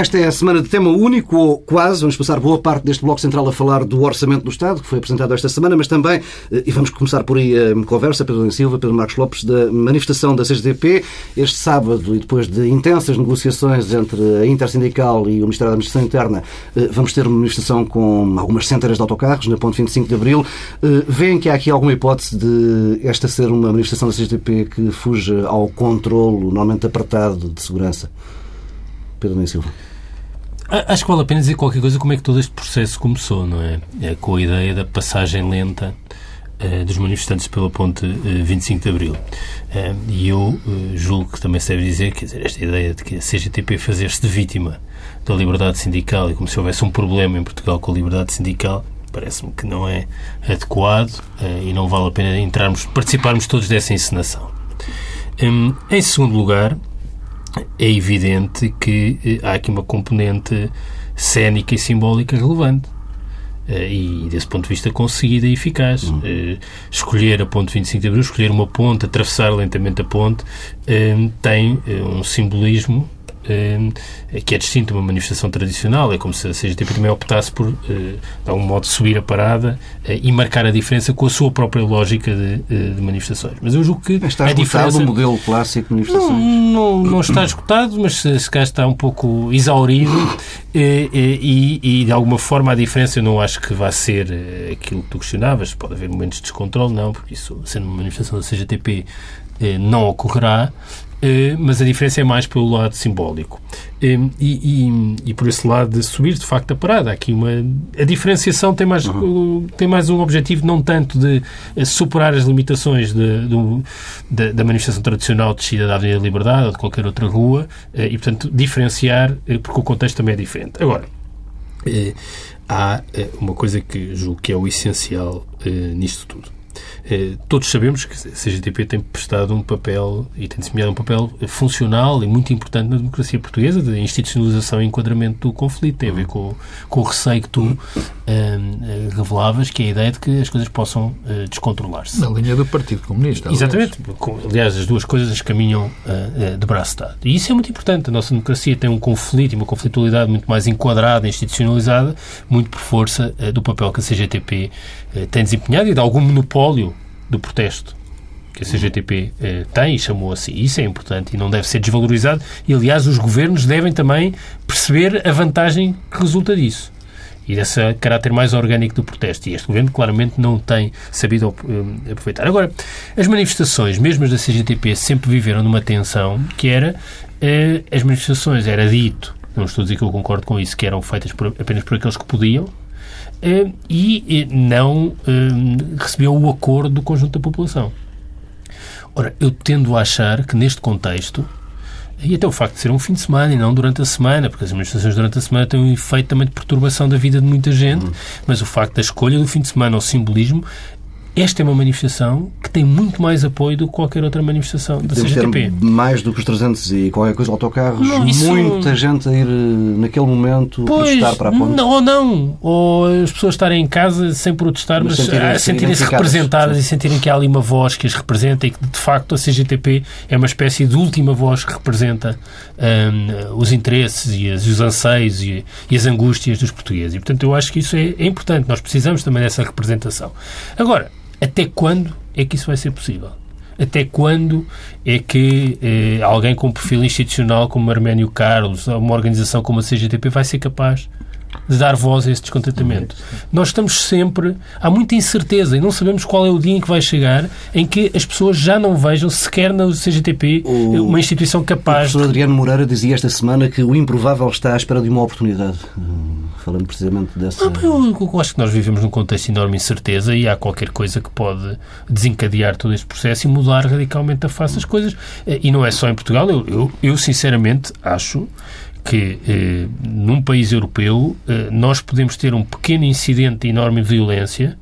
Esta é a semana de tema único, ou quase. Vamos passar boa parte deste Bloco Central a falar do Orçamento do Estado, que foi apresentado esta semana, mas também, eh, e vamos começar por aí a conversa, Pedro Silva, Pedro Marcos Lopes, da manifestação da CGTP, este sábado, e depois de intensas negociações entre a Intersindical e o Ministério da Administração Interna, eh, vamos ter uma manifestação com algumas centenas de autocarros, na ponte 25 de Abril. Eh, Vêem que há aqui alguma hipótese de esta ser uma manifestação da CGTP que fuja ao controlo, normalmente apertado, de segurança? Pedro Silva. Acho que vale a pena dizer qualquer coisa como é que todo este processo começou, não é? é com a ideia da passagem lenta uh, dos manifestantes pela ponte uh, 25 de Abril. Uh, e eu julgo que também se deve dizer, quer dizer, esta ideia de que a CGTP fazer-se de vítima da liberdade sindical e como se houvesse um problema em Portugal com a liberdade sindical, parece-me que não é adequado e não vale a pena entrarmos, participarmos todos dessa encenação. Um, em segundo lugar, é evidente que eh, há aqui uma componente cénica e simbólica relevante. Eh, e, desse ponto de vista, conseguida e eficaz. Uhum. escolher a ponte 25 de Abril, escolher uma ponte, atravessar lentamente a ponte, tem um simbolismo que é distinto de uma manifestação tradicional. É como se a CGTP também optasse por, eh, de algum modo, subir a parada eh, e marcar a diferença com a sua própria lógica de, eh, de manifestações. Mas eu julgo que mas está a diferença... o modelo clássico de manifestações? Não, não, não está escutado, mas se calhar está um pouco exaurido e, e, de alguma forma, a diferença eu não acho que vá ser aquilo que tu questionavas. Pode haver momentos de descontrole, não, porque isso, sendo uma manifestação da CGTP, não ocorrerá, mas a diferença é mais pelo lado simbólico. Eh, e, e, e, por esse lado de subir, de facto, a parada. Aqui uma, a diferenciação tem mais, uhum. tem mais um objetivo, não tanto de eh, superar as limitações de, de, de, da manifestação tradicional de descida da Avenida da Liberdade ou de qualquer outra rua, e, portanto, diferenciar, porque o contexto também é diferente. Agora, há uma coisa que julgo que é o essencial nisto tudo eh, todos sabemos que a CGTP tem prestado um papel e tem desempenhado um papel funcional e muito importante na democracia portuguesa, de institucionalização e enquadramento do conflito. Tem a ver com, com o receio que tu um, ehm, revelavas, que é a ideia de que as coisas possam uh, descontrolar-se. Na linha do Partido Comunista. Exatamente. Aliás, as duas coisas caminham uh, de braço dado. E isso é muito importante. A nossa democracia tem um conflito e uma conflitualidade muito mais enquadrada, institucionalizada, muito por força uh, do papel que a CGTP tem desempenhado e de algum monopólio do protesto que a CGTP eh, tem e chamou assim. Isso é importante e não deve ser desvalorizado. E, aliás, os governos devem também perceber a vantagem que resulta disso e desse caráter mais orgânico do protesto. E este governo claramente não tem sabido eh, aproveitar. Agora, as manifestações, mesmo as da CGTP, sempre viveram numa tensão que era eh, as manifestações, era dito, não estou a dizer que eu concordo com isso, que eram feitas por, apenas por aqueles que podiam, e não eh, recebeu o acordo do conjunto da população. Ora, eu tendo a achar que neste contexto, e até o facto de ser um fim de semana e não durante a semana, porque as manifestações durante a semana têm um efeito também de perturbação da vida de muita gente, uhum. mas o facto da escolha do fim de semana, o simbolismo, esta é uma manifestação que tem muito mais apoio do que qualquer outra manifestação da CGTP. Mais do que os 300 e qualquer coisa autocarros, não, isso... muita gente a ir eh, naquele momento pois, protestar para a ponte. Não, ou não. Ou as pessoas estarem em casa sem protestar, mas, mas sentirem-se sentirem representadas sim. e sentirem que há ali uma voz que as representa e que, de facto, a CGTP é uma espécie de última voz que representa um, os interesses e, as, os anseios e, e, as angústias dos portugueses. E, portanto, eu acho que isso é, é importante. Nós precisamos também dessa representação. Agora, até quando é que isso vai ser possível? Até quando é que eh, alguém com perfil institucional como Arménio Carlos, ou uma organização como a CGTP, vai ser capaz de dar voz a esse descontentamento. Nós estamos sempre. Há muita incerteza e não sabemos qual é o dia em que vai chegar em que as pessoas já não vejam sequer na CGTP o, uma instituição capaz. O professor Adriano Moreira dizia esta semana que o improvável está à espera de uma oportunidade. Hum, falando precisamente dessa. Não, eu, eu acho que nós vivemos num contexto de enorme incerteza e há qualquer coisa que pode desencadear todo este processo e mudar radicalmente a face das coisas. E não é só em Portugal. eu, eu, eu sinceramente acho que eh, num país europeu eh, nós podemos ter um pequeno incidente de enorme violência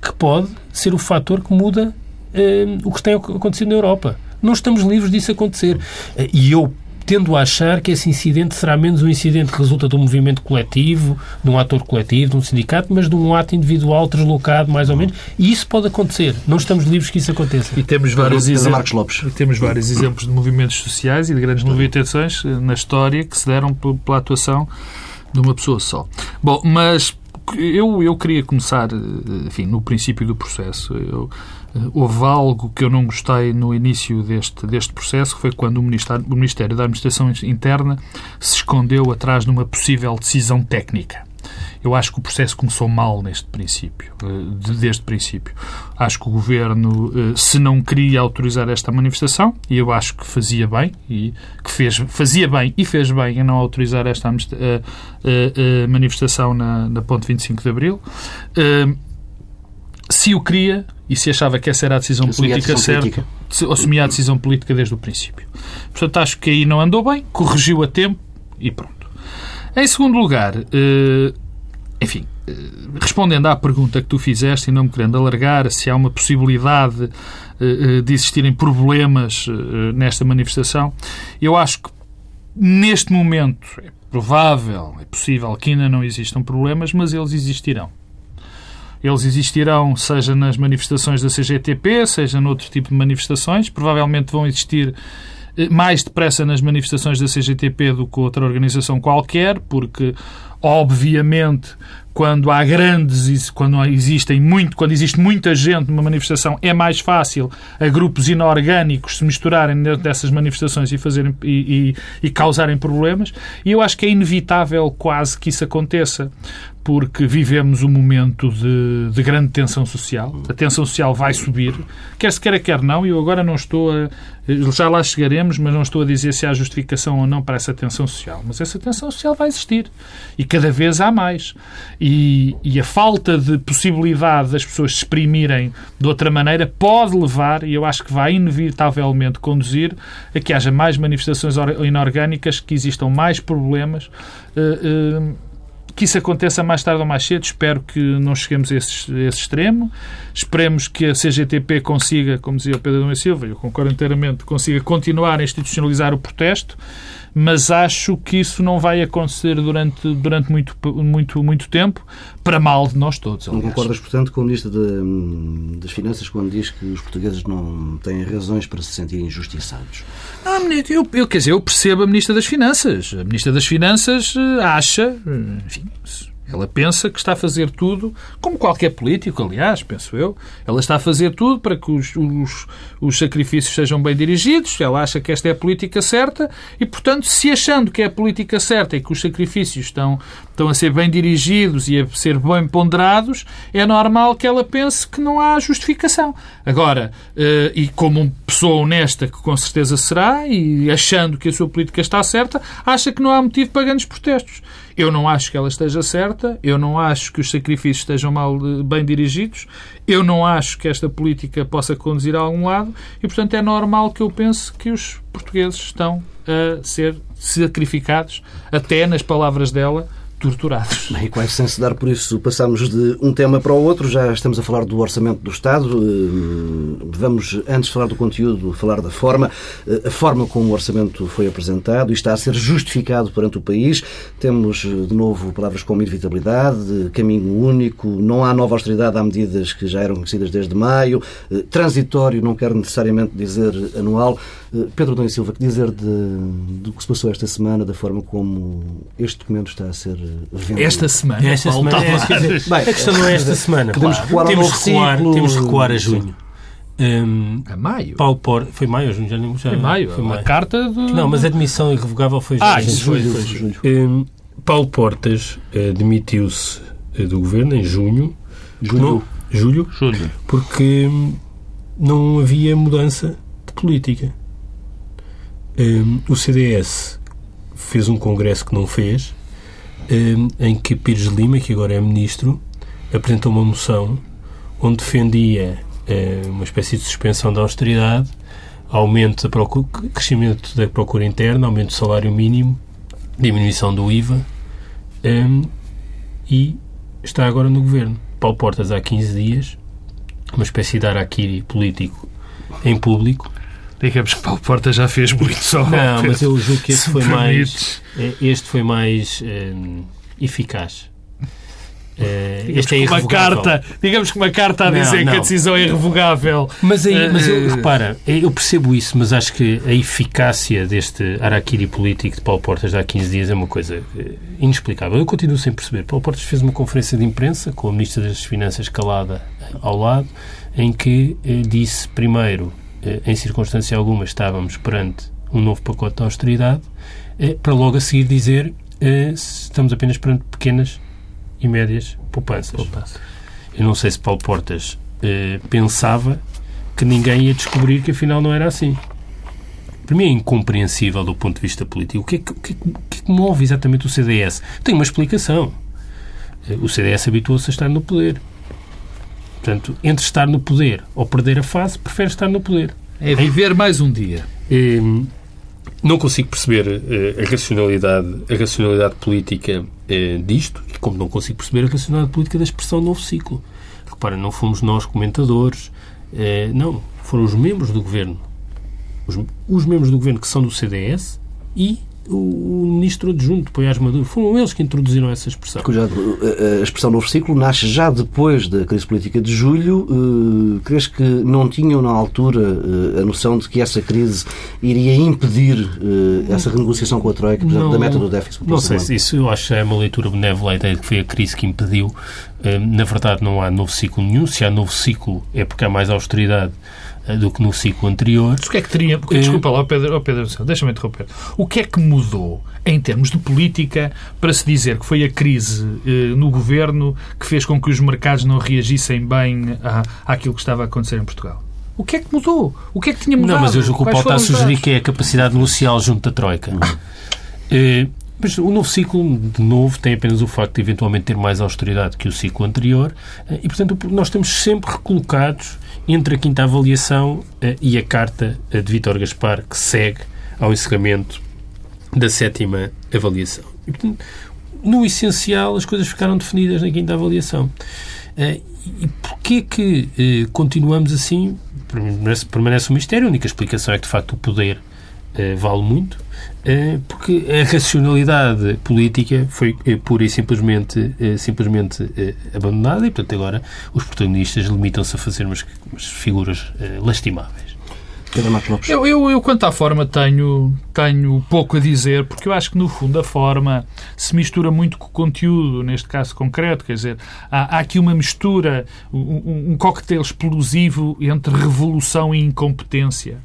que pode ser o fator que muda eh, o que tem acontecido na Europa. Não estamos livres disso acontecer. Eh, e eu tendo a achar que esse incidente será menos um incidente que resulta de um movimento coletivo, de um ator coletivo, de um sindicato, mas de um ato individual deslocado, mais ou menos. E isso pode acontecer. Não estamos livres que isso aconteça. E temos vários, exemplos, Marcos Lopes. e temos vários exemplos de movimentos sociais e de grandes movimentações eh, na história que se deram pe- pela atuação de uma pessoa só. Bom, mas eu, eu queria começar, eh, enfim, no princípio do processo. Eu, houve algo que eu não gostei no início deste, deste processo, que foi quando o Ministério, o Ministério da Administração Interna se escondeu atrás de uma possível decisão técnica. Eu acho que o processo começou mal neste princípio, eh, de- desde princípio. Acho que o Governo, eh, se não queria autorizar esta manifestação, e eu acho que fazia bem, e que fez, fazia bem e fez bem em não autorizar esta eh, eh, eh, manifestação na, na ponte 25 de Abril, eh, se o queria e se achava que essa era a decisão Assumia a política decisão certa, política. assumia a decisão política desde o princípio. Portanto, acho que aí não andou bem, corrigiu a tempo e pronto. Em segundo lugar, eh, enfim, eh, respondendo à pergunta que tu fizeste e não me querendo alargar, se há uma possibilidade eh, de existirem problemas nesta manifestação, eu acho que neste momento é provável, é possível que ainda não existam problemas, mas eles existirão. Eles existirão, seja nas manifestações da CGTP, seja noutro tipo de manifestações. Provavelmente vão existir eh, mais depressa nas manifestações da CGTP do que outra organização qualquer, porque, obviamente, quando há grandes, quando existem muito, quando existe muita gente numa manifestação, é mais fácil a grupos inorgânicos se misturarem dentro dessas manifestações e fazerem e, e, e causarem problemas. E eu acho que é inevitável quase que isso aconteça, porque vivemos um momento de, de grande tensão social. A tensão social vai subir, quer se queira, quer não. E eu agora não estou a. Já lá chegaremos, mas não estou a dizer se há justificação ou não para essa tensão social. Mas essa tensão social vai existir. E cada vez há mais. E, e a falta de possibilidade das pessoas se exprimirem de outra maneira pode levar, e eu acho que vai inevitavelmente conduzir, a que haja mais manifestações or- inorgânicas, que existam mais problemas. eh, eh, que isso aconteça mais tarde ou mais cedo. Espero que não cheguemos a esse, a esse extremo. Esperemos que a CGTP consiga, como dizia o Pedro Domingos Silva, eu concordo inteiramente, consiga continuar a institucionalizar o protesto, mas acho que isso não vai acontecer durante, durante muito, muito, muito tempo, para mal de nós todos. Não aliás. concordas, portanto, com o Ministro de- das Finanças quando diz que os portugueses não têm razões para se sentirem injustiçados? Ah, eu, eu, quer dizer, eu percebo a Ministra das Finanças. A Ministra das Finanças eh, acha, eh, enfim, ela pensa que está a fazer tudo, como qualquer político, aliás, penso eu, ela está a fazer tudo para que os, os, os sacrifícios sejam bem dirigidos, ela acha que esta é a política certa e, portanto, se achando que é a política certa e que os sacrifícios estão, estão a ser bem dirigidos e a ser bem ponderados, é normal que ela pense que não há justificação. Agora, eh, e como uma pessoa honesta, que com certeza será, e achando que a sua política está certa, acha que não há motivo para grandes protestos. Eu não acho que ela esteja certa, eu não acho que os sacrifícios estejam mal eh, bem dirigidos, eu não acho que esta política possa conduzir a algum lado e, portanto, é normal que eu pense que os portugueses estão a ser sacrificados, até nas palavras dela, torturados. Bem, quase sem se dar por isso, passamos de um tema para o outro. Já estamos a falar do orçamento do Estado. Eh, Vamos, antes de falar do conteúdo, falar da forma. Eh, A forma como o orçamento foi apresentado e está a ser justificado perante o país. Temos, eh, de novo, palavras como inevitabilidade, caminho único, não há nova austeridade, há medidas que já eram conhecidas desde maio, eh, transitório, não quero necessariamente dizer anual. Eh, Pedro Dom e Silva, que dizer de, do que se passou esta semana, da forma como este documento está a ser eh, vendido? Esta semana, Esta Paulo semana, é, quer dizer, Bem, a questão não é esta semana. podemos recuar ao temos, recuar, ciclo. temos recuar a junho. Hum, A maio. Paulo Portas. Foi maio ou junho? Já, já, Foi maio. Foi A maio. carta de... Não, mas a admissão irrevogável foi Ah, junho. isso foi, julho, foi julho. Hum, Paulo Portas eh, demitiu-se eh, do governo em junho. Julho. Não- julho? Julho. Porque hum, não havia mudança de política. Hum, o CDS fez um congresso que não fez, hum, em que Pires Lima, que agora é ministro, apresentou uma moção onde defendia eh, uma espécie de suspensão da austeridade, aumento da procura, crescimento da procura interna, aumento do salário mínimo, diminuição do IVA hum, e está agora no governo. Paulo Portas, há 15 dias, uma espécie de araquiri político em público, Digamos que Paulo Porta já fez muito só. Não, mas eu julgo que este Se foi mais, eh, este foi mais eh, eficaz. Eh, Digamos este é que uma irrevogável. carta, digamos que uma carta a Não, dizer que não. a decisão é irrevogável. Mas, aí, mas eu, Eh, repara, eu percebo isso, mas acho que a eficácia deste araquiri político de Paulo Portas de há 15 dias é uma coisa eh, inexplicável. Eu continuo sem perceber. Paulo Portas fez uma conferência de imprensa com a Ministra das Finanças calada eh, ao lado, em que eh, disse, primeiro, eh, em circunstância alguma, estávamos perante um novo pacote de austeridade, eh, para logo a seguir dizer eh, estamos apenas perante pequenas e médias poupanças. Eu não sei se Paulo Portas eh, pensava que ninguém ia descobrir que afinal não era assim. Para mim é incompreensível do ponto de vista político. O que é que, o que, é que- o que é que move exatamente o CDS? Tem uma explicação. Eh, O CDS habituou-se a estar no poder. Portanto, entre estar no poder ou perder a fase, prefere estar no poder. É viver mais um dia. Hum, não consigo perceber eh, a racionalidade, a racionalidade política eh, disto, e como não consigo perceber a racionalidade política da expressão novo ciclo. Repara, não fomos nós comentadores, eh, não, foram os membros do governo. Os, os membros do governo que são do CDS e o, o ministro adjunto, Poiás Maduro, foram eles que introduziram essa expressão. Cuidado, a expressão novo ciclo nasce já depois da crise política de julho. Eh, Crees que não tinham na altura eh, a noção de que essa crise iria impedir eh, essa renegociação com a Troika, por exemplo, da meta do déficit? Não sei se isso eu acho é uma leitura benévola a ideia de que foi a crise que impediu. Na verdade, não há novo ciclo nenhum. Se há novo ciclo, é porque há mais austeridade do que no ciclo anterior. Mas o que é que teria. Eh, Desculpa lá, Pedro, ó Pedro deixa-me interromper. O que é que mudou em termos de política para se dizer que foi a crise eh, no governo que fez com que os mercados não reagissem bem à, àquilo que estava a acontecer em Portugal? O que é que mudou? O que é que tinha mudado? Não, mas eu julgo que o Paulo está a sugerir que é a capacidade negocial junto da Troika. Eh, Mas o novo ciclo, de novo, tem apenas o facto de eventualmente ter mais austeridade que o ciclo anterior eh, e, portanto, nós estamos sempre recolocados entre a quinta avaliação eh, e a carta eh, de Vítor Gaspar, que segue ao encerramento da sétima avaliação. E, portanto, no essencial, as coisas ficaram definidas na quinta avaliação. Eh, E porquê que continuamos assim? Permanece, permanece um mistério. A única explicação é que, de facto, o poder vale muito, eh, porque a racionalidade política foi eh, pura e simplesmente, eh, simplesmente eh, abandonada e, portanto, agora os protagonistas limitam-se a fazer umas, umas figuras eh, lastimáveis. Eu, eu, eu, quanto à forma, tenho, tenho pouco a dizer, porque eu acho que, no fundo, a forma se mistura muito com o conteúdo, neste caso concreto. Quer dizer, há, há aqui uma mistura, um, um, um coquetel explosivo entre revolução e incompetência.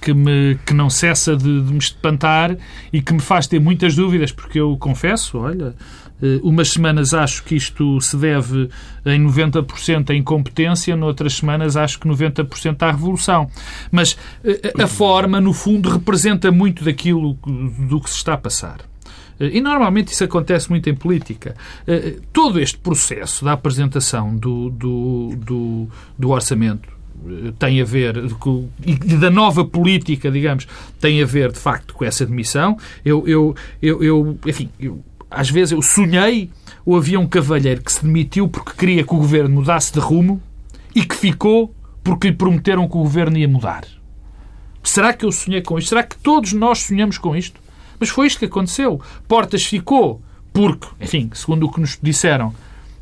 Que, me, que não cessa de, de me espantar e que me faz ter muitas dúvidas, porque eu confesso, olha, eh, umas semanas acho que isto se deve em 90% à incompetência, noutras semanas acho que 90% à revolução. Mas eh, a forma, no fundo, representa muito daquilo do que se está a passar. Eh, E normalmente isso acontece muito em política. Todo este processo da apresentação do, do, do, do orçamento tem a ver e da nova política, digamos, tem a ver de facto com essa demissão. Eu, eu, eu, eu enfim, eu, às vezes eu sonhei ou havia um cavalheiro que se demitiu porque queria que o governo mudasse de rumo e que ficou porque lhe prometeram que o governo ia mudar. Será que eu sonhei com isto? Será que todos nós sonhamos com isto? Mas foi isto que aconteceu. Portas ficou porque, enfim, segundo o que nos disseram,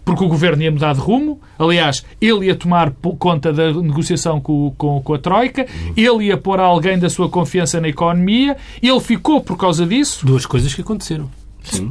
porque o governo ia mudar de rumo. Aliás, ele ia tomar conta da negociação com, com, com a Troika, ele ia pôr alguém da sua confiança na economia, ele ficou por causa disso. Duas coisas que aconteceram.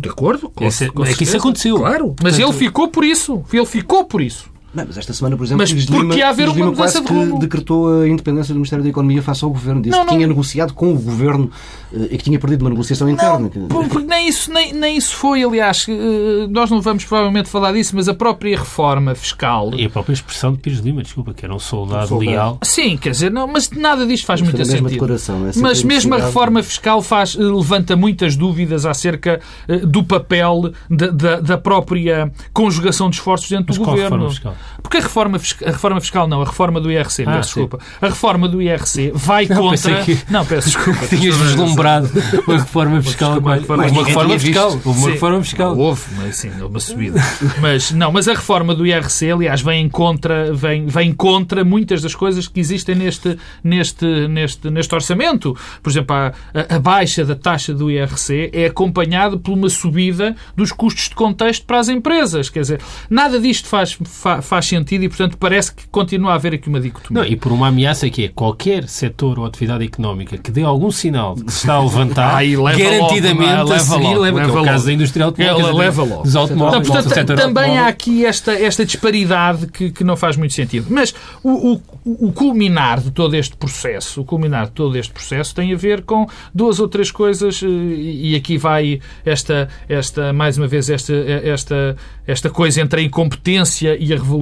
De acordo? Com, Esse- com é que isso aconteceu. Claro. Mas ele ficou por isso. Ele ficou por isso. Não, mas esta semana, por exemplo, Mas de porque Lima, ia haver uma Lima mudança quase de rumo. que decretou a independência do Ministério da Economia face ao Governo. Disse Não, que não. tinha negociado com o Governo eh, e que tinha perdido uma negociação interna. Não, por- porque nem isso, nem, nem isso foi, aliás, eh, nós não vamos provavelmente falar disso, mas a própria reforma fiscal. E a própria expressão de Pires Lima, desculpa, que era um soldado, soldado. leal. Sim, quer dizer, não, mas nada disto faz muito sentido. é mas mesmo a reforma fiscal faz, eh, levanta muitas dúvidas acerca do papel da, da, da própria conjugação de esforços dentro Mas do qual governo. reforma fiscal? Porque a reforma, fiscal, a reforma fiscal não, a reforma do IRC, Ah, desculpa. A reforma do IRC vai Não, contra. que- Não, peço desculpa. Tinhas vislumbrado uma reforma fiscal. Mais- reforma- uma reforma fiscal. Houve uma Sim. reforma fiscal. Houve, mas sim, uma subida. Mas não, mas a reforma do IRC, aliás, vem em contra, vem, vem contra muitas das coisas que existem neste, neste, neste, neste orçamento. Por exemplo, a, a- baixa da taxa do IRC é acompanhada por uma subida dos custos de contexto para as empresas. Quer dizer, nada disto faz, fa- faz sentido e, portanto, parece que continua a haver aqui uma dicotomia. Não, e por uma ameaça que é qualquer setor ou atividade económica que dê algum sinal de que se está a levantar, Aí leva garantidamente logo, é? a seguir Leva logo, leva, que é leva o caso logo. da indústria automóvel, leva logo. dos automóveis, portanto, também automóvel. há aqui esta, esta disparidade que, que não faz muito sentido. Mas o, o, o culminar de todo este processo, o culminar de todo este processo tem a ver com duas ou três coisas, eh, e aqui vai esta, esta mais uma vez, esta, esta, esta coisa entre a incompetência e a revolução,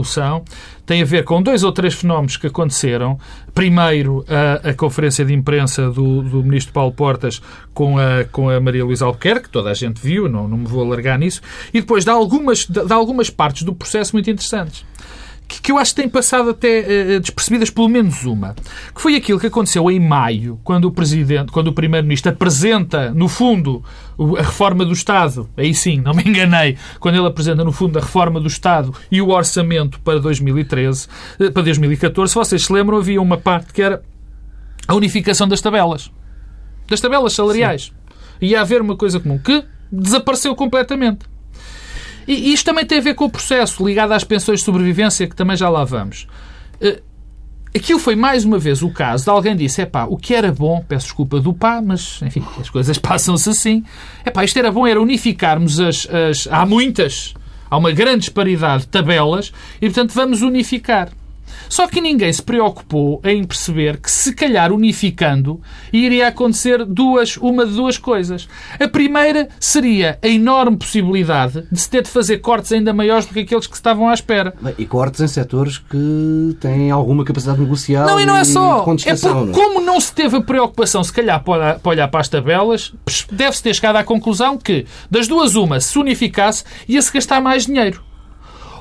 tem a ver com dois ou três fenómenos que aconteceram. Primeiro, a, a conferência de imprensa do, do ministro Paulo Portas com a, com a Maria Luísa Albuquerque, que toda a gente viu, não, não me vou alargar nisso, e depois de algumas, de, de algumas partes do processo muito interessantes. Que, que eu acho que têm passado até eh, despercebidas, pelo menos uma. Que foi aquilo que aconteceu em maio, quando o Presidente, quando o Primeiro-Ministro apresenta, no fundo, a reforma do Estado. Aí sim, não me enganei. Quando ele apresenta, no fundo, a reforma do Estado e o orçamento para 2013, eh, para 2014, se vocês se lembram, havia uma parte que era a unificação das tabelas. Das tabelas salariais. Ia haver uma coisa comum que desapareceu completamente. E isto também tem a ver com o processo ligado às pensões de sobrevivência, que também já lá vamos. Eh, Aquilo foi mais uma vez o caso de alguém disse: é pá, o que era bom, peço desculpa do pá, mas enfim, as coisas passam-se assim. É pá, isto era bom, era unificarmos as, as. Há muitas, há uma grande disparidade de tabelas e, portanto, vamos unificar. Só que ninguém se preocupou em perceber que, se calhar, unificando, iria acontecer duas, uma de duas coisas. A primeira seria a enorme possibilidade de se ter de fazer cortes ainda maiores do que aqueles que estavam à espera. Bem, E cortes em setores que têm alguma capacidade negocial Não, e não é só. É porque, como não se teve a preocupação, se calhar, para olhar para as tabelas, deve-se ter chegado à conclusão que, das duas, uma, se unificasse, ia-se gastar mais dinheiro.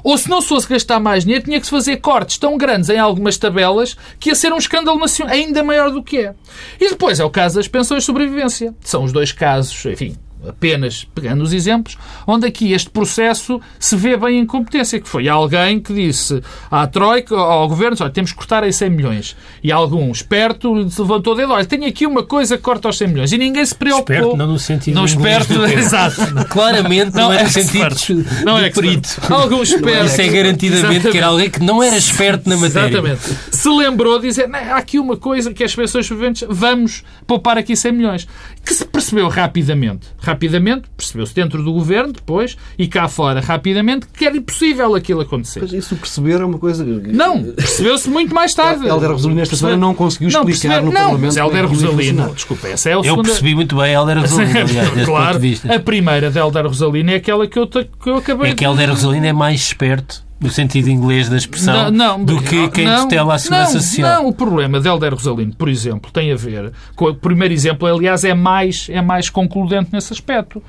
Ou se não se fosse gastar mais dinheiro, tinha que se fazer cortes tão grandes em algumas tabelas que ia ser um escândalo nacional ainda maior do que é. E depois é o caso das pensões de sobrevivência. São os dois casos, enfim, apenas pegando os exemplos, onde aqui este processo se vê bem em competência, que foi alguém que disse à Troika, ao Governo, olha, temos que cortar aí 100 milhões. E algum esperto levantou o dedo, olha, tenho aqui uma coisa que corta aos 100 milhões. E ninguém se preocupou. Esperto, não no sentido Não esperto, exato. Claramente não, Não é é no sentido expert. de Não é perito. Algum esperto. Isso é garantidamente que Exatamente. era alguém que não era esperto na matéria. Exatamente. Se lembrou de dizer, "Não, há aqui uma coisa que as pessoas sobreviventes, vamos poupar aqui 100 milhões. Que se percebeu rapidamente. Rapidamente, percebeu-se dentro do governo, depois, e cá fora, rapidamente, que era impossível aquilo acontecer. Mas isso perceber é uma coisa... Não, percebeu-se muito mais tarde. Helder Rosalino esta semana não conseguiu explicar perceber- no não, Parlamento Mas Helder como é ia Rosalino, desculpa, essa é a Eu segunda... percebi muito bem a Helder Rosalino, aliás, claro, ponto de vista. a primeira de Helder Rosalino é aquela que eu, que eu acabei É que Helder Rosalino é mais esperto, no sentido inglês da expressão, do que quem não, tutela a segurança não, social. Não, o problema de Helder Rosalino, por exemplo, tem a ver com o primeiro exemplo, aliás, é mais, é mais concludente nesse aspecto.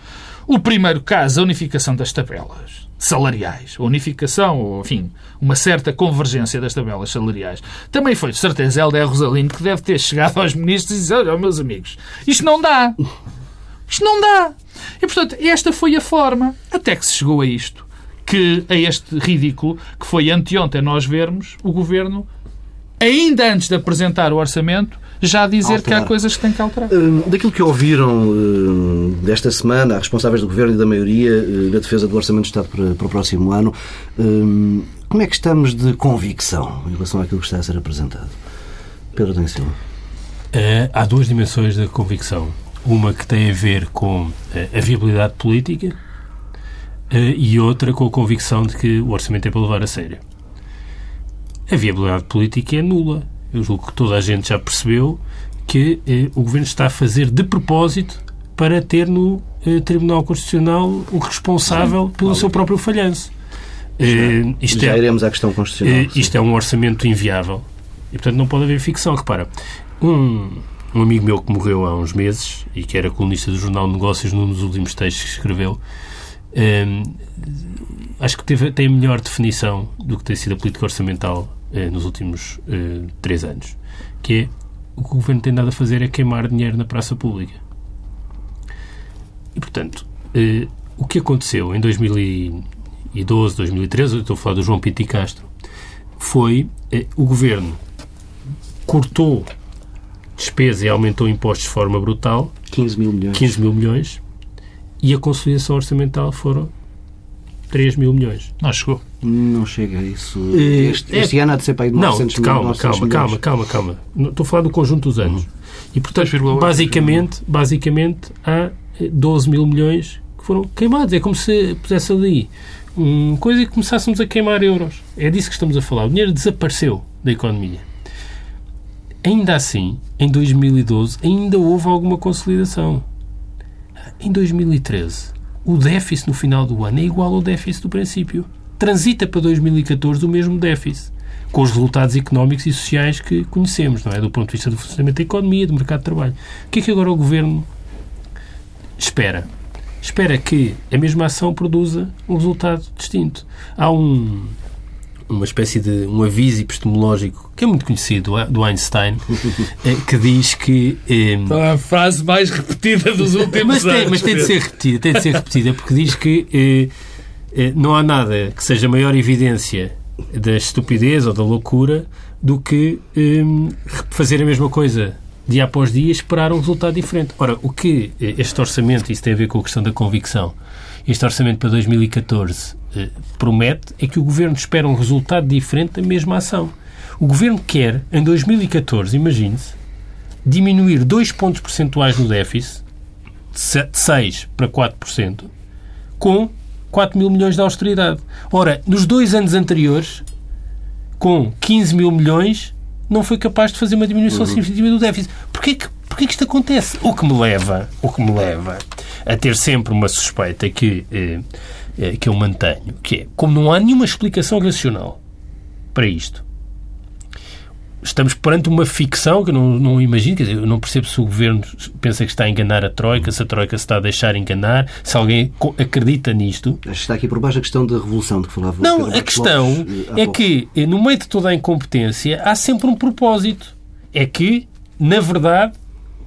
O primeiro caso, a unificação das tabelas salariais, a unificação, ou, enfim, uma certa convergência das tabelas salariais, também foi, de certeza, Helder Rosalino que deve ter chegado aos ministros e dizer, olha, meus amigos, isto não dá. Isto não dá. E, portanto, esta foi a forma, até que se chegou a isto, que a este ridículo, que foi anteontem nós vermos o Governo, ainda antes de apresentar o orçamento, já dizer que há Alterar. coisas que tem que alterar. Hum, Daquilo que ouviram hum, desta semana, responsáveis do Governo e da maioria hum, da defesa do Orçamento de Estado para, o próximo ano, como é que estamos de convicção em relação àquilo que está a ser apresentado? Pedro Adão Silva. Eh, há duas dimensões da convicção. Uma que tem a ver com eh, a viabilidade política e outra com a convicção de que o orçamento é para levar a sério. A viabilidade política é nula. Eu julgo que toda a gente já percebeu que eh, o Governo está a fazer de propósito para ter no eh, Tribunal Constitucional o responsável pelo seu próprio falhanço. Eh, isto Já é- iremos à questão constitucional. eh, isto é um orçamento inviável. E, portanto, não pode haver ficção. Repara, um, um amigo meu que morreu há uns meses e que era colunista do Jornal de Negócios num dos últimos textos que escreveu, acho que teve, tem a melhor definição do que tem sido a política orçamental uh, nos últimos uh, três anos, que é o que o governo tem dado a fazer é queimar dinheiro na praça pública. E, portanto, uh, o que aconteceu em 2012, 2013, estou a falar do João Pinto e Castro, foi o governo cortou despesa e aumentou impostos de forma brutal. 15 mil milhões. 15 mil milhões. E a consolidação orçamental foram 3 mil milhões. Não chegou. Não chega a isso. Este, este é, ano há de ser para aí de 900 não, calma, mil, calma, calma, calma, calma. Estou a falar do conjunto dos anos. Uhum. E, portanto, basicamente, basicamente, há 12 mil milhões que foram queimados. É como se pusesse ali uma coisa e começássemos a queimar euros. É disso que estamos a falar. O dinheiro desapareceu da economia. Ainda assim, em 2012, ainda houve alguma consolidação. Em 2013, o déficit no final do ano é igual ao déficit do princípio. Transita para 2014 o mesmo déficit, com os resultados económicos e sociais que conhecemos, não é? Do ponto de vista do funcionamento da economia, do mercado de trabalho. O que é que agora o Governo espera? Espera que a mesma ação produza um resultado distinto. Há um, uma espécie de um aviso epistemológico que é muito conhecido do Einstein eh, que diz que é a frase mais repetida dos últimos mas tem, anos mas tem de ser repetida tem de ser repetida porque diz que eh, não há nada que seja maior evidência da estupidez ou da loucura do que eh, fazer a mesma coisa dia após dia e esperar um resultado diferente. Ora o que este orçamento isso tem a ver com a questão da convicção este orçamento para 2014 eh, promete é que o Governo espera um resultado diferente da mesma ação. O Governo quer, em 2014, imagine-se, diminuir 2 pontos percentuais no déficit, de 6% para 4%, com 4 mil milhões de austeridade. Ora, nos dois anos anteriores, com 15 mil milhões, não foi capaz de fazer uma diminuição uhum. significativa do déficit. Porquê que, porquê que isto acontece? O que me leva, o que me leva a ter sempre uma suspeita que, eh, eh, que eu mantenho, que é, como não há nenhuma explicação racional para isto, estamos perante uma ficção que eu não, não imagino, quer dizer, eu não percebo se o Governo pensa que está a enganar a Troika, se a Troika se está a deixar enganar, se alguém acredita nisto. Está aqui por baixo a questão da revolução de que falava Não, a questão Lopes, eh, é que, no meio de toda a incompetência, há sempre um propósito. É que, na verdade,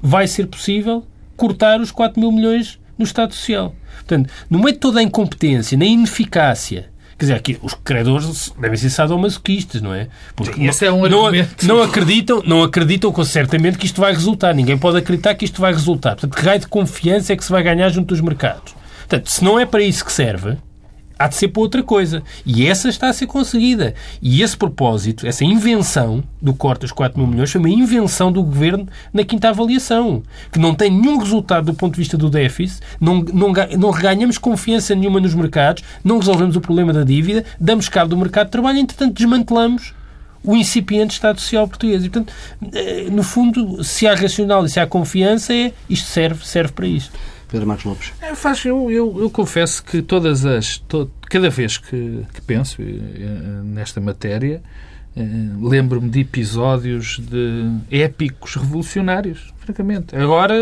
vai ser possível cortar os 4 mil milhões no Estado Social. Portanto, no meio de toda a incompetência, na ineficácia, Quer dizer, aqui os credores devem ser sadomasoquistas, não é? Porque esse é um argumento. Não, não, acreditam, não acreditam com certamente que isto vai resultar. Ninguém pode acreditar que isto vai resultar. Portanto, que raio de confiança é que se vai ganhar junto dos mercados? Portanto, se não é para isso que serve, há de ser para outra coisa. E essa está a ser conseguida. E esse propósito, essa invenção do corte dos 4 mil milhões, foi uma invenção do governo na quinta avaliação, que não tem nenhum resultado do ponto de vista do déficit, não, não, não reganhamos confiança nenhuma nos mercados, não resolvemos o problema da dívida, damos cabo do mercado de trabalho, entretanto desmantelamos o incipiente Estado Social português. E, portanto, eh, no fundo, se há racional e se há confiança, é, isto serve, serve para isto. Pedro Marcos Lopes? É, faz, eu, eu, eu, confesso que todas as. To, cada vez que, que penso eh, nesta matéria, eh, lembro-me de episódios de épicos revolucionários, francamente. Agora,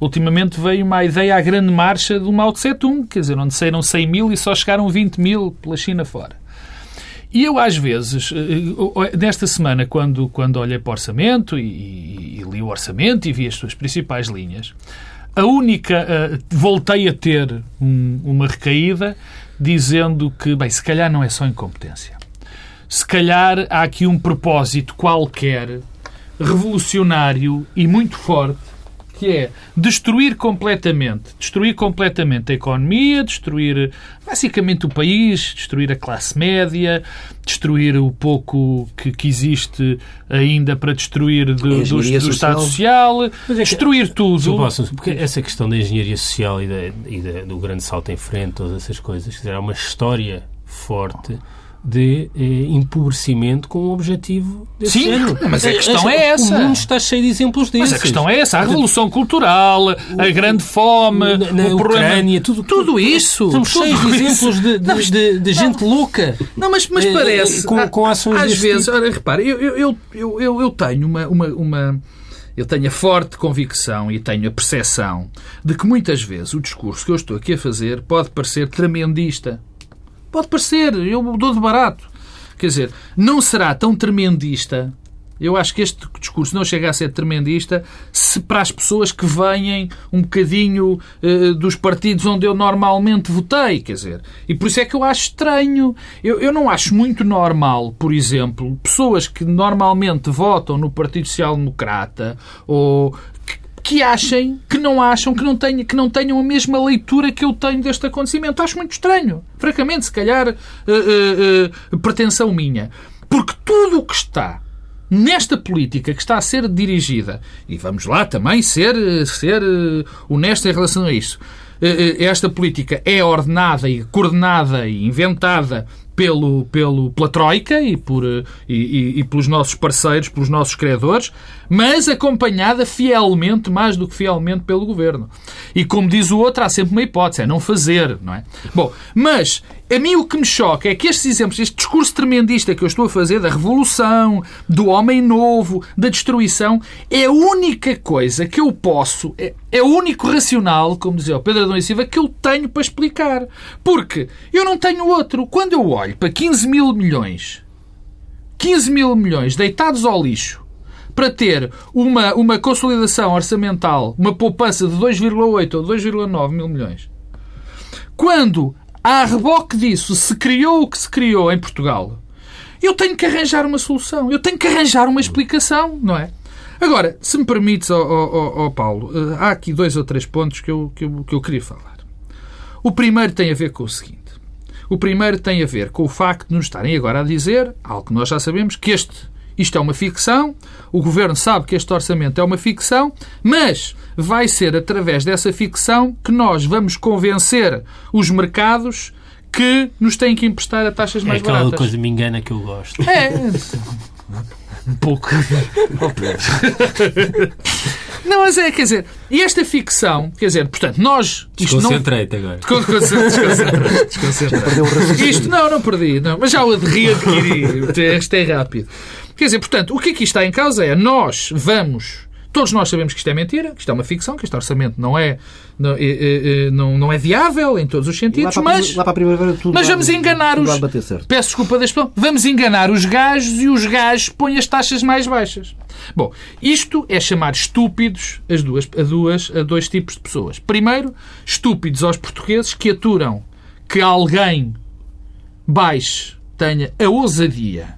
ultimamente veio uma ideia à grande marcha do Mao Tse Tung, quer dizer, onde saíram 100 mil e só chegaram 20 mil pela China fora. E eu, às vezes, eh, nesta semana, quando, quando olhei para o orçamento e, e, e li o orçamento e vi as suas principais linhas, a única. Uh, voltei a ter um, uma recaída dizendo que, bem, se calhar não é só incompetência. Se calhar há aqui um propósito qualquer, revolucionário e muito forte, que é destruir completamente, destruir completamente a economia, destruir basicamente o país, destruir a classe média, destruir o pouco que, que existe ainda para destruir de, do, do, Estado Social, é que, destruir tudo. Posso, porque essa questão da engenharia social e, da, e da, do grande salto em frente, todas essas coisas, dizer, há uma história forte de eh, empobrecimento com um objetivo desse Sim, género. mas a questão é essa. O mundo está cheio de exemplos desses. Mas a questão é essa. A revolução cultural, a grande fome, na, na o Ucrânia, tudo, tudo isso. Estamos cheios de exemplos de, de, de, de gente não, louca. Não, mas, mas eh, parece... Com, com ações Às vezes, tipo. olha, repare, eu, eu, eu, eu, eu tenho uma... uma, uma eu tenho a forte convicção e tenho a percepção de que muitas vezes o discurso que eu estou aqui a fazer pode parecer tremendista. Pode parecer, eu dou de barato. Quer dizer, não será tão tremendista eu acho que este discurso não chega a ser tremendista se para as pessoas que vêm um bocadinho uh, dos partidos onde eu normalmente votei, quer dizer. E por isso é que eu acho estranho. Eu, eu não acho muito normal, por exemplo, pessoas que normalmente votam no Partido Social Democrata ou que achem, que não acham, que não, tenham, que não tenham a mesma leitura que eu tenho deste acontecimento. Acho muito estranho. Francamente, se calhar, uh, uh, uh, pretensão minha. Porque tudo o que está nesta política que está a ser dirigida, e vamos lá também ser, ser eh, honesto em relação a isso, esta política é ordenada e coordenada e inventada pelo, pelo, pela Troika e, por, e, e, e, pelos nossos parceiros, pelos nossos credores, mas acompanhada fielmente, mais do que fielmente, pelo Governo. E como diz o outro, há sempre uma hipótese, é não fazer, não é? Bom, mas a mim o que me choca é que estes exemplos, este discurso tremendista que eu estou a fazer da revolução, do homem novo, da destruição, é a única coisa que eu posso, é, é o único racional, como dizia o Pedro Adão e Silva, que eu tenho para explicar. Porque eu não tenho outro. Quando eu olho para 15 mil milhões, 15 mil milhões deitados ao lixo, para ter uma, uma consolidação orçamental, uma poupança de 2,8 ou 2,9 mil milhões, quando a reboque disso, se criou o que se criou em Portugal, eu tenho que arranjar uma solução, eu tenho que arranjar uma explicação, não é? Agora, se me permites, oh, Paulo, eh, há aqui dois ou três pontos que eu, que, eu, que eu queria falar. O primeiro tem a ver com o seguinte. O primeiro tem a ver com o facto de nos estarem agora a dizer, algo que nós já sabemos, que este isto é uma ficção, o governo sabe que este orçamento é uma ficção, mas vai ser através dessa ficção que nós vamos convencer os mercados que nos têm que emprestar a taxas mais baratas. É aquela coisa me engana que eu gosto. É. um pouco. Não, mas é, quer dizer, e esta ficção, quer dizer, portanto, nós. Desconcentrei-te não... agora. Desconcentrei. Desconcentrei. Isto, não, não perdi, não, mas já o readquiri. Este é rápido. Quer dizer, portanto, o que aqui está em causa é nós vamos. Todos nós sabemos que isto é mentira, que isto é uma ficção, que este orçamento não é, não, é, é, não, não é viável em todos os sentidos, lá mas, lá para tudo mas vamos enganar os. Peço desculpa das vamos enganar os gajos e os gajos põem as taxas mais baixas. Bom, isto é chamar estúpidos as duas, a, duas, a dois tipos de pessoas. Primeiro, estúpidos aos portugueses que aturam que alguém baixe, tenha a ousadia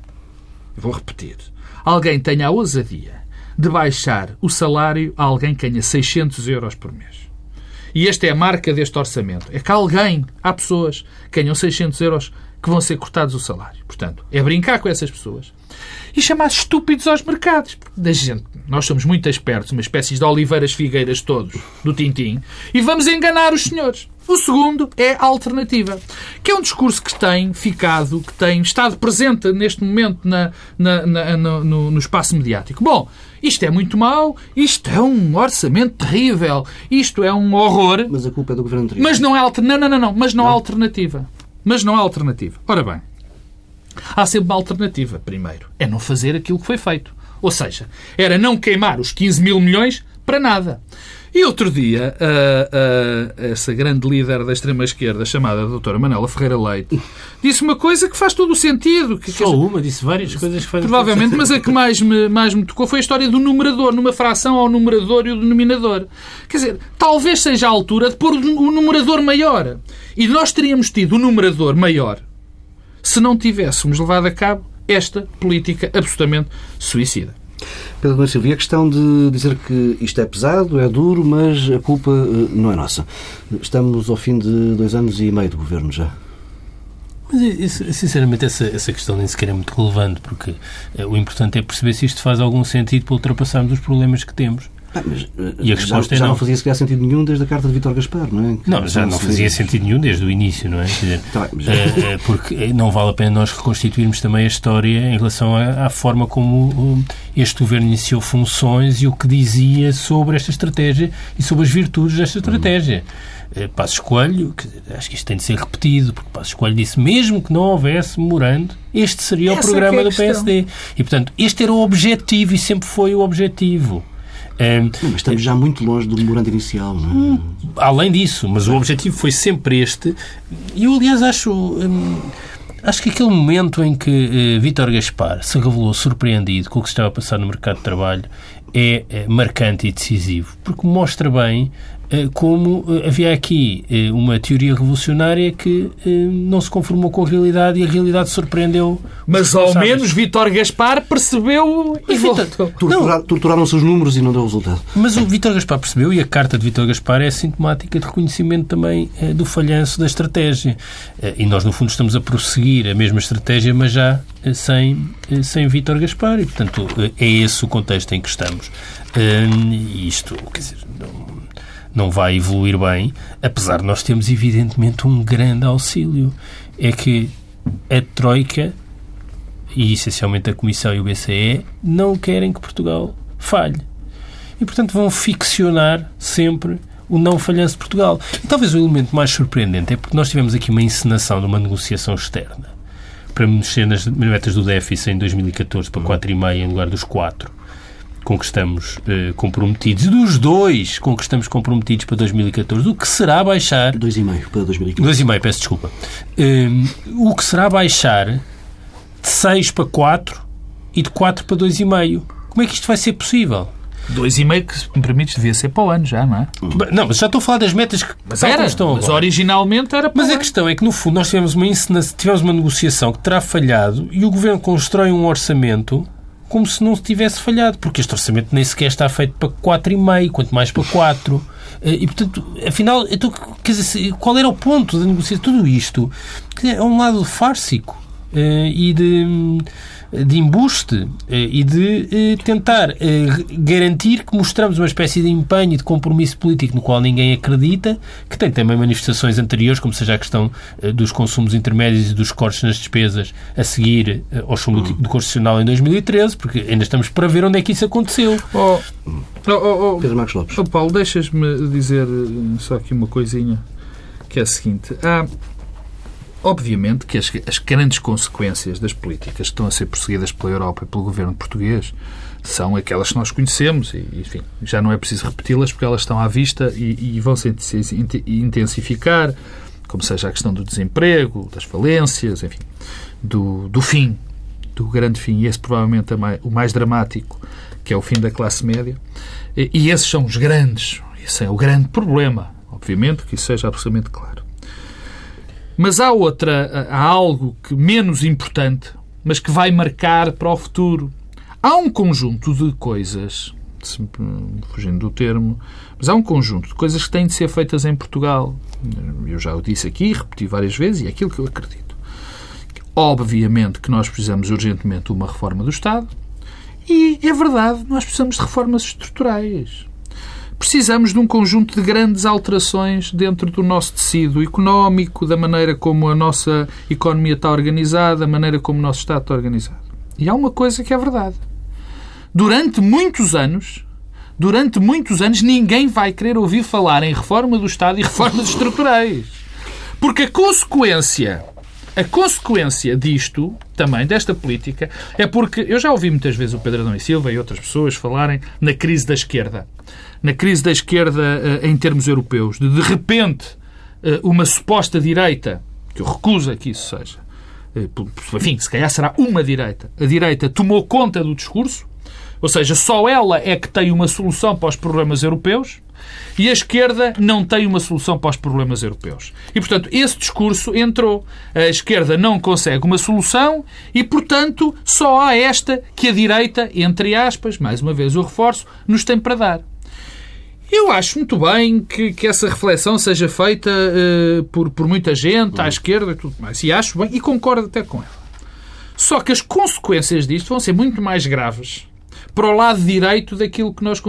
vou repetir, alguém tenha a ousadia de baixar o salário a alguém que ganha 600 euros por mês. E esta é a marca deste orçamento. É que alguém, há pessoas que ganham 600 euros que vão ser cortados o salário. Portanto, é brincar com essas pessoas e chamar estúpidos aos mercados. Da gente, nós somos muito espertos, uma espécie de oliveiras figueiras todos, do Tintim, e vamos enganar os senhores. O segundo é a alternativa, que é um discurso que tem ficado, que tem estado presente neste momento na, na, na, no, no espaço mediático. Bom, isto é muito mau, isto é um orçamento terrível, isto é um horror. Mas a culpa é do governo anterior. Mas não é alternativa. Não, não, não, não, mas não, não. há alternativa. Mas não há alternativa. Ora bem, há sempre uma alternativa. Primeiro, é não fazer aquilo que foi feito. Ou seja, era não queimar os 15 mil milhões para nada. E outro dia, essa grande líder da extrema-esquerda, chamada doutora Manuela Ferreira Leite, disse uma coisa que faz todo o sentido. Que, Só que, uma, disse várias coisas que fazem Provavelmente, mas a que mais me, mais me tocou foi a história do numerador, numa fração ao numerador e o denominador. Quer dizer, talvez seja a altura de pôr o numerador maior. E nós teríamos tido o numerador maior se não tivéssemos levado a cabo esta política absolutamente suicida. Pedro Domingos Silva, a questão de dizer que isto é pesado, é duro, mas a culpa eh, não é nossa. Estamos ao fim de dois anos e meio de governo já. Mas, sinceramente, essa, essa questão nem sequer é muito relevante, porque eh, o importante é perceber se isto faz algum sentido para ultrapassarmos os problemas que temos. Ah, mas, eh, e a resposta já, é não. Já não fazia sequer sentido nenhum desde a carta de Vítor Gaspar, não é? Que não, já não fazia sentido nenhum desde o início, não é? Dizer, tá, já... é, porque não vale a pena nós reconstituirmos também a história em relação à, à forma como este governo iniciou funções e o que dizia sobre esta estratégia e sobre as virtudes desta estratégia. Hum. Passos Coelho, acho que isto tem de ser repetido, porque Passos Coelho disse mesmo que não houvesse memorando, este seria Essa o programa é do PSD. E, portanto, este era o objetivo e sempre foi o objetivo. Um, mas estamos já muito longe do memorando inicial, não é? Hum, além disso, mas o objetivo foi sempre este. E eu, aliás, acho. Hum, acho que aquele momento em que uh, Vítor Gaspar se revelou surpreendido com o que estava a passar no mercado de trabalho é, é marcante e decisivo, porque mostra bem como eh, havia aqui eh, uma teoria revolucionária que não se conformou com a realidade e a realidade surpreendeu. Mas ao menos Vítor Gaspar percebeu e voltou. Torturaram-se os números e não deu resultado. Mas o Vítor Gaspar percebeu e a carta de Vítor Gaspar é sintomática de reconhecimento também do falhanço da estratégia. E nós, no fundo, estamos a prosseguir a mesma estratégia, mas já sem, sem Vítor Gaspar. E, portanto, é esse o contexto em que estamos. E isto, quer dizer, não não vai evoluir bem, apesar de nós termos evidentemente um grande auxílio. É que a Troika e essencialmente a Comissão e o BCE não querem que Portugal falhe. E, portanto, vão ficcionar sempre o não falhanço de Portugal. E talvez o elemento mais surpreendente é porque nós tivemos aqui uma encenação de uma negociação externa para mexer nas metas do déficit em 2014 para 4,5 em lugar dos 4 com que estamos eh, comprometidos, dos dois com que estamos comprometidos para 2014, o que será baixar... 2,5 para 2014. 2,5, peço desculpa. Um, o que será baixar de 6 para 4 e de 4 para 2,5. Como é que isto vai ser possível? 2,5 que, se me permites, devia ser para o ano já, não é? Não, mas já estou a falar das metas que mas era, estão mas originalmente era para Mas a questão é que, no fundo, nós tivemos uma, tivemos uma negociação que terá falhado e o Governo constrói um orçamento como se não tivesse falhado, porque este orçamento nem sequer está feito para 4,5, quanto mais para 4. Eh, e, portanto, afinal, então, quer dizer, qual era o ponto da negociação? Tudo isto é um lado fársico eh, e de de embuste eh, e de eh, tentar eh, garantir que mostramos uma espécie de empenho e de compromisso político no qual ninguém acredita, que tem também manifestações anteriores, como seja a questão dos consumos intermédios e dos cortes nas despesas a seguir ao chumbo do, do Constitucional em 2013, porque ainda estamos para ver onde é que isso aconteceu. Oh, oh, oh, oh Pedro Marcos Lopes. Oh, Paulo, deixas-me dizer só aqui uma coisinha, que é a seguinte. Há... Obviamente que as, as, grandes consequências das políticas que estão a ser perseguidas pela Europa e pelo governo português são aquelas que nós conhecemos e, enfim, já não é preciso repeti-las porque elas estão à vista e, e vão se intensificar, como seja a questão do desemprego, das falências, enfim, do, do fim, do grande fim, e esse provavelmente é o mais dramático, que é o fim da classe média. E, e esses são os grandes, esse é o grande problema, obviamente, que isso seja absolutamente claro. Mas há outra, há algo que menos importante, mas que vai marcar para o futuro. Há um conjunto de coisas, fugindo do termo, mas há um conjunto de coisas que têm de ser feitas em Portugal. Eu já o disse aqui, repeti várias vezes, e é aquilo que eu acredito. Obviamente que nós precisamos urgentemente de uma reforma do Estado, e é verdade, nós precisamos de reformas estruturais precisamos de um conjunto de grandes alterações dentro do nosso tecido económico, da maneira como a nossa economia está organizada, da maneira como o nosso Estado está organizado. E há uma coisa que é verdade. Durante muitos anos, durante muitos anos, ninguém vai querer ouvir falar em reforma do Estado e reformas estruturais. Porque a consequência a consequência disto, também, desta política, é porque eu já ouvi muitas vezes o Pedro Adão e Silva e outras pessoas falarem na crise da esquerda. Na crise da esquerda eh, em termos europeus. De, de repente, eh, uma suposta direita, que eu recuso que isso seja, eh, enfim, se calhar será uma direita, a direita tomou conta do discurso, ou seja, só ela é que tem uma solução para os problemas europeus, e a esquerda não tem uma solução para os problemas europeus. E, portanto, esse discurso entrou. A esquerda não consegue uma solução e, portanto, só há esta que a direita, entre aspas, mais uma vez o reforço, nos tem para dar. Eu acho muito bem que, que essa reflexão seja feita uh, por, por muita gente, à esquerda e tudo mais. E acho bem, e concordo até com ela. Só que as consequências disto vão ser muito mais graves para o lado direito daquilo que nós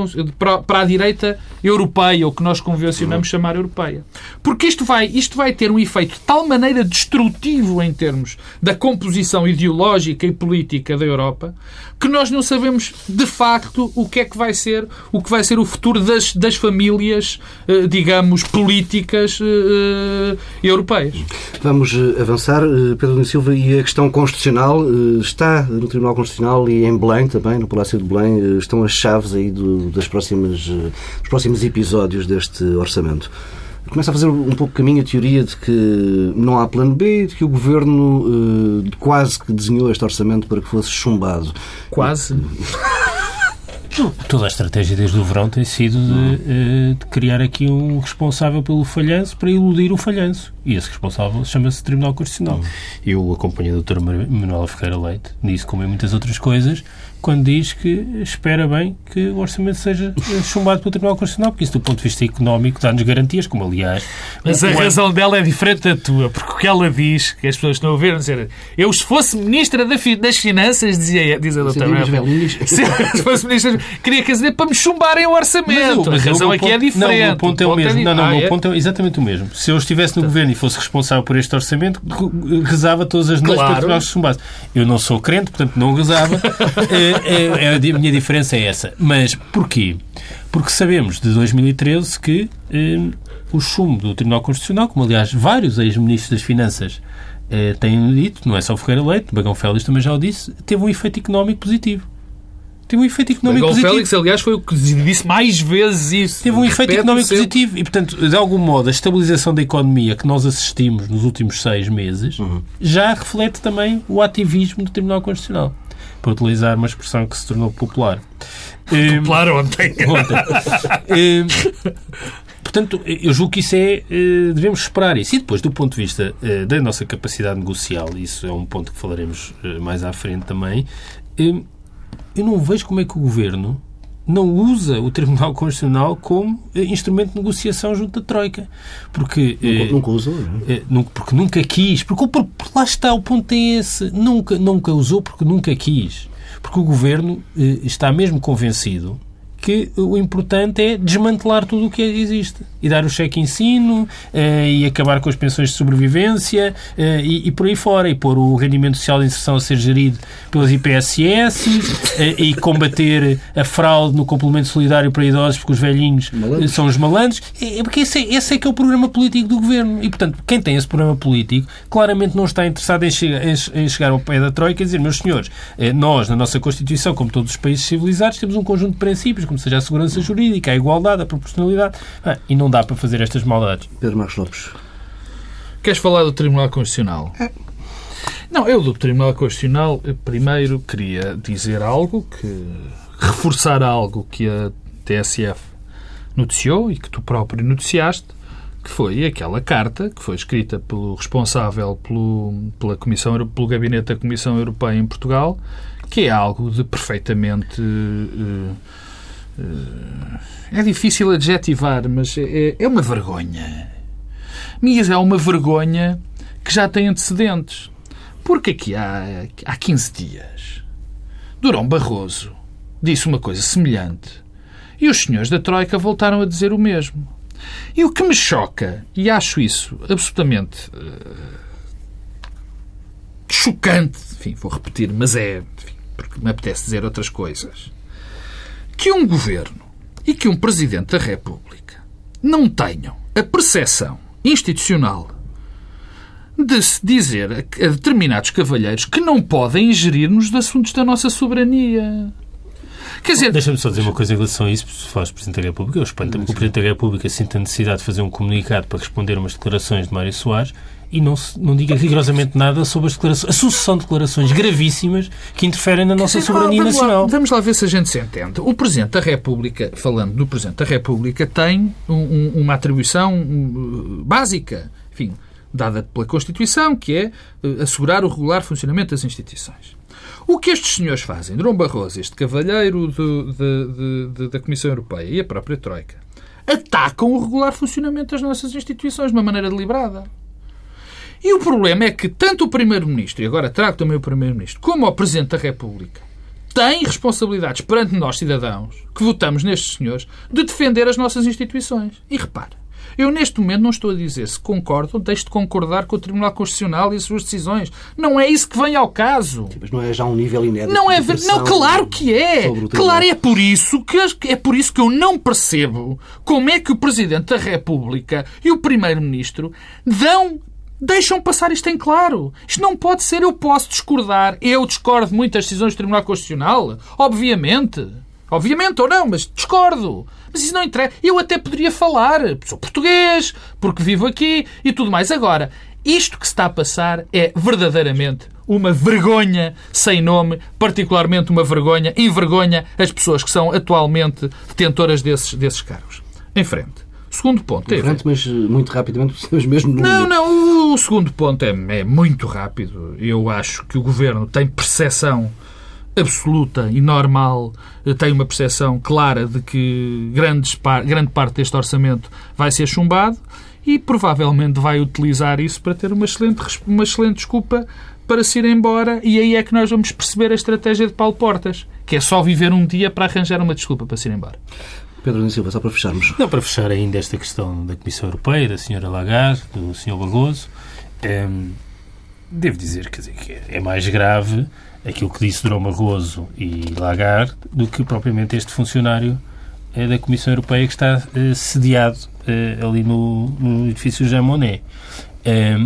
para a direita europeia, ou que nós convencionamos uhum. chamar europeia. Porque isto vai, isto vai ter um efeito de tal maneira destrutivo em termos da composição ideológica e política da Europa, que nós não sabemos de facto o que é que vai ser, o que vai ser o futuro das, das famílias, eh, digamos, políticas uh, europeias. Vamos avançar, Pedro da Silva, e a questão constitucional está no Tribunal Constitucional e em Belém também, no Palácio de Belém, estão as chaves aí do, das próximas, dos próximos episódios deste orçamento. Começa a fazer um pouco caminho a teoria de que não há plano B, de que o Governo uh, quase que desenhou este orçamento para que fosse chumbado. Quase? Toda a estratégia desde o verão tem sido de, eh, de, criar aqui um responsável pelo falhanço para iludir o falhanço. E esse responsável chama-se Tribunal Constitucional. Eu acompanho a doutora Manuela Ferreira Leite, nisso como em muitas outras coisas, quando diz que espera bem que o orçamento seja chumbado pelo Tribunal Constitucional, porque isso, do ponto de vista económico, dá-nos garantias, como aliás. Mas a razão dela é diferente da tua, porque o que ela diz, que as pessoas estão a ver, dizer, eu se fosse Ministra das Finanças, dizia, diz a doutora se, se fosse Ministra, queria quer dizer para me chumbarem o orçamento. Mas, a razão aqui é diferente. Não, o ponto é o mesmo. É... Não, não, ah, o é? ponto é exatamente o mesmo. Se eu estivesse no governo e fosse responsável por este orçamento, rezava todas as noites claro. para que o Tribunal chumbasse. Eu não sou crente, portanto não rezava. é, é, a minha diferença é essa. Mas porquê? Porque sabemos de 2013 que eh, o chumbo do Tribunal Constitucional, como aliás vários ex-ministros das Finanças eh, têm dito, não é só o Ferreira Leite, Bagão Félix também já o disse, teve um efeito económico positivo. Teve um efeito económico Bagão positivo. Félix, aliás, foi o que disse mais vezes isso. Teve um efeito económico sempre. positivo. E, portanto, de algum modo, a estabilização da economia que nós assistimos nos últimos seis meses uhum. já reflete também o ativismo do Tribunal Constitucional para utilizar uma expressão que se tornou popular. Popular um, ontem. ontem. um, portanto, eu julgo que isso é. Eh, devemos esperar isso. E depois, do ponto de vista eh, da nossa capacidade negocial, isso é um ponto que falaremos eh, mais à frente também, eu não vejo como é que o governo não usa o Tribunal Constitucional como eh, instrumento de negociação junto da Troika. Porque, nunca, eh, nunca usou, eh, porque nunca quis. Porque, porque lá está, o ponto é esse. Nunca, nunca usou porque nunca quis. Porque o Governo está mesmo convencido que o importante é desmantelar tudo o que existe e dar o cheque ensino eh, e acabar com as pensões de sobrevivência eh, e, e, por aí fora e pôr o rendimento social de inserção a ser gerido pelas IPSS eh, e combater a fraude no complemento solidário para idosos porque os velhinhos malandros. são os malandros é, porque esse é, esse é que é o programa político do governo e portanto quem tem esse programa político claramente não está interessado em, em, em chegar ao pé da Troika e dizer meus senhores, nós na nossa Constituição como todos os países civilizados temos um conjunto de princípios como seja a segurança jurídica, a igualdade, a proporcionalidade ah, e não dá para fazer estas maldades. Pedro Marcos Lopes. Queres falar do Tribunal Constitucional? É. Não, eu do Tribunal Constitucional primeiro queria dizer algo que reforçar algo que a TSF noticiou e que tu próprio noticiaste, que foi aquela carta que foi escrita pelo responsável pelo, pela Comissão, pelo Gabinete da Comissão Europeia em Portugal, que é algo de perfeitamente uh, é difícil adjetivar, mas é, é uma vergonha. Mas é uma vergonha que já tem antecedentes. Porque aqui há, há 15 dias, Durão Barroso disse uma coisa semelhante e os senhores da Troika voltaram a dizer o mesmo. E o que me choca, e acho isso absolutamente uh, chocante, enfim, vou repetir, mas é, enfim, porque me apetece dizer outras coisas, que um governo e que um Presidente da República não tenham a percepção institucional de se dizer a determinados cavalheiros que não podem ingerir nos assuntos da nossa soberania. Quer dizer... Deixa-me só dizer uma coisa em relação a isso, se faz Presidente da República. Eu espanto-me que o Presidente da República sinta a necessidade de fazer um comunicado para responder a umas declarações de Mário Soares e não, se, não diga rigorosamente nada sobre as declarações, a sucessão de declarações gravíssimas que interferem na nossa soberania vamos nacional. Lá, vamos lá ver se a gente se entende. O Presidente da República, falando do Presidente da República, tem um, um, uma atribuição um, básica, enfim, dada pela Constituição, que é uh, assegurar o regular funcionamento das instituições. O que estes senhores fazem, Durão Barroso, este cavalheiro do, de, de, de, da Comissão Europeia e a própria Troika, atacam o regular funcionamento das nossas instituições de uma maneira deliberada. E o problema é que tanto o Primeiro-Ministro, e agora trago também o Primeiro-Ministro, como o Presidente da República, têm responsabilidades perante nós, cidadãos, que votamos nestes senhores, de defender as nossas instituições. E repare, eu neste momento não estou a dizer se concordo ou deixo de concordar com o Tribunal Constitucional e as suas decisões. Não é isso que vem ao caso. Sim, mas não é já um nível inédito. Não é. Não, claro que é. Claro, é por isso que é por isso que eu não percebo como é que o Presidente da República e o Primeiro-Ministro dão deixam passar isto em claro. Isto não pode ser. Eu posso discordar. Eu discordo de muitas decisões do Tribunal Constitucional. Obviamente. Obviamente ou não, mas discordo. Mas isso não interessa. Eu até poderia falar. Sou português, porque vivo aqui e tudo mais. Agora, isto que se está a passar é verdadeiramente uma vergonha sem nome, particularmente uma vergonha, envergonha as pessoas que são atualmente detentoras desses, desses cargos. Em frente. Segundo ponto. Em frente, mas muito rapidamente, precisamos mesmo. Não, não. O segundo ponto é, é muito rápido. Eu acho que o Governo tem percepção absoluta e normal, tem uma percepção clara de que grandes, grande parte deste orçamento vai ser chumbado e provavelmente vai utilizar isso para ter uma excelente, uma excelente desculpa para se ir embora e aí é que nós vamos perceber a estratégia de Paulo Portas, que é só viver um dia para arranjar uma desculpa para se ir embora. Pedro da Silva, só para fecharmos. Não, para fechar ainda esta questão da Comissão Europeia, da Sra. Lagarde, do Sr. Barroso, devo dizer quer dizer, que é mais grave aquilo que disse Durão Barroso e Lagarde do que propriamente este funcionário eh, da Comissão Europeia que está eh, sediado eh, ali no, no edifício Jean Monnet.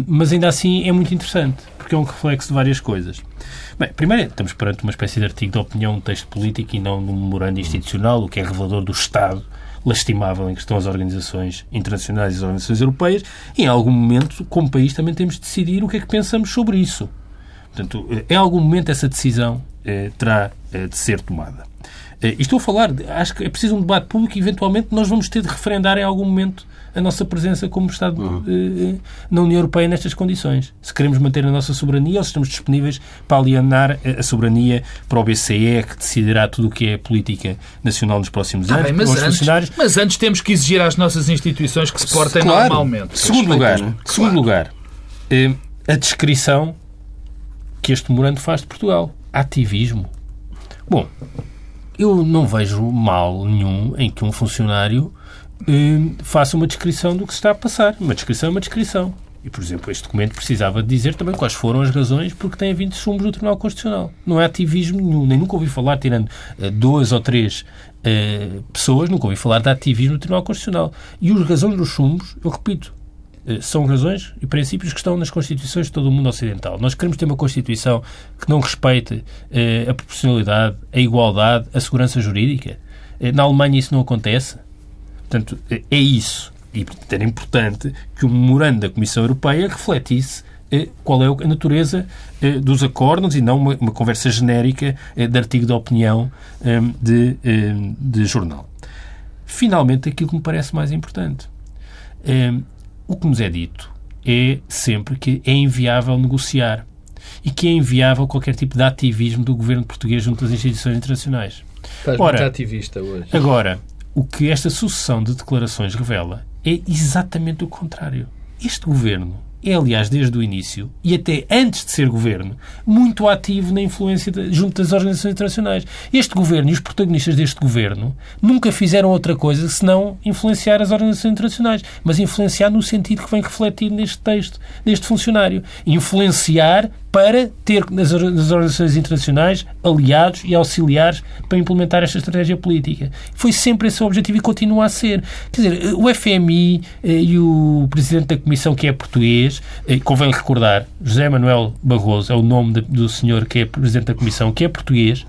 mas ainda assim é muito interessante, porque é um reflexo de várias coisas. Bem, primeiro, estamos perante uma espécie de artigo de opinião, um texto político e não um memorando institucional, o que é revelador do Estado lastimável em que estão as organizações internacionais e as organizações europeias, e em algum momento, como país, também temos de decidir o que é que pensamos sobre isso. Portanto, em algum momento essa decisão eh, terá eh, de ser tomada. Eh, estou a falar, acho que é preciso um debate público e eventualmente nós vamos ter de referendar em algum momento a nossa presença como Estado uhum. eh, na União Europeia nestas condições. Se queremos manter a nossa soberania ou se estamos disponíveis para alienar a soberania para o BCE, que decidirá tudo o que é política nacional nos próximos ah, anos. Bem, mas, antes, mas, antes, temos que exigir às nossas instituições que se portem claro. normalmente. Segundo lugar, né? segundo claro. lugar eh, a descrição que este memorando faz de Portugal. Ativismo. Bom, eu não vejo mal nenhum em que um funcionário eh, faça uma descrição do que se está a passar. Uma descrição é uma descrição. E, por exemplo, este documento precisava dizer também quais foram as razões porque tem havido sumos no Tribunal Constitucional. Não é ativismo nenhum. Nem nunca ouvi falar, tirando uh, duas ou três uh, pessoas, nunca ouvi falar de ativismo no Tribunal Constitucional. E as razões dos sumos, eu repito, uh, são razões e princípios que estão nas Constituições de todo o mundo ocidental. Nós queremos ter uma Constituição que não respeite a proporcionalidade, a igualdade, a segurança jurídica. na Alemanha isso não acontece. Portanto, é isso. E era importante que o memorando da Comissão Europeia refletisse eh, qual é a natureza eh, dos acordos e não uma, uma conversa genérica eh, de artigo de opinião de, de jornal. Finalmente, aquilo que me parece mais importante. O que nos é dito é sempre que é inviável negociar e que é inviável qualquer tipo de ativismo do governo português junto às instituições internacionais. Estás Ora, muito ativista hoje. Agora, o que esta sucessão de declarações revela é exatamente o contrário. Este governo é, aliás, desde o início, e até antes de ser governo, muito ativo na influência de, junto das organizações internacionais. Este governo e os protagonistas deste governo nunca fizeram outra coisa senão influenciar as organizações internacionais, mas influenciar no sentido que vem refletido neste texto deste funcionário. Influenciar para ter nas organizações internacionais aliados e auxiliares para implementar esta estratégia política. Foi sempre esse o objetivo e continua a ser. Quer dizer, o FMI eh, e o Presidente da Comissão, que é português, eh, convém recordar, José Manuel Barroso é o nome do senhor que é Presidente da Comissão, que é português,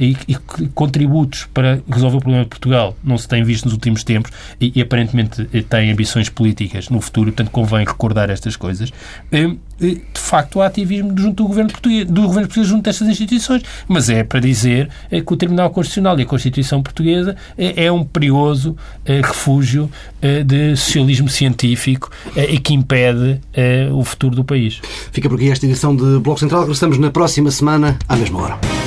e, e contributos para resolver o problema de Portugal não se tem visto nos últimos tempos e, e aparentemente eh, tem ambições políticas no futuro, portanto convém recordar estas coisas. Eh, de facto, há ativismo junto do governo português, do governo português junto destas instituições, mas é para dizer eh, que o Tribunal Constitucional e a Constituição Portuguesa é um perigoso refúgio de socialismo científico e que impede o futuro do país. Fica por aqui esta edição de Bloco Central. Regressamos na próxima semana, à mesma hora.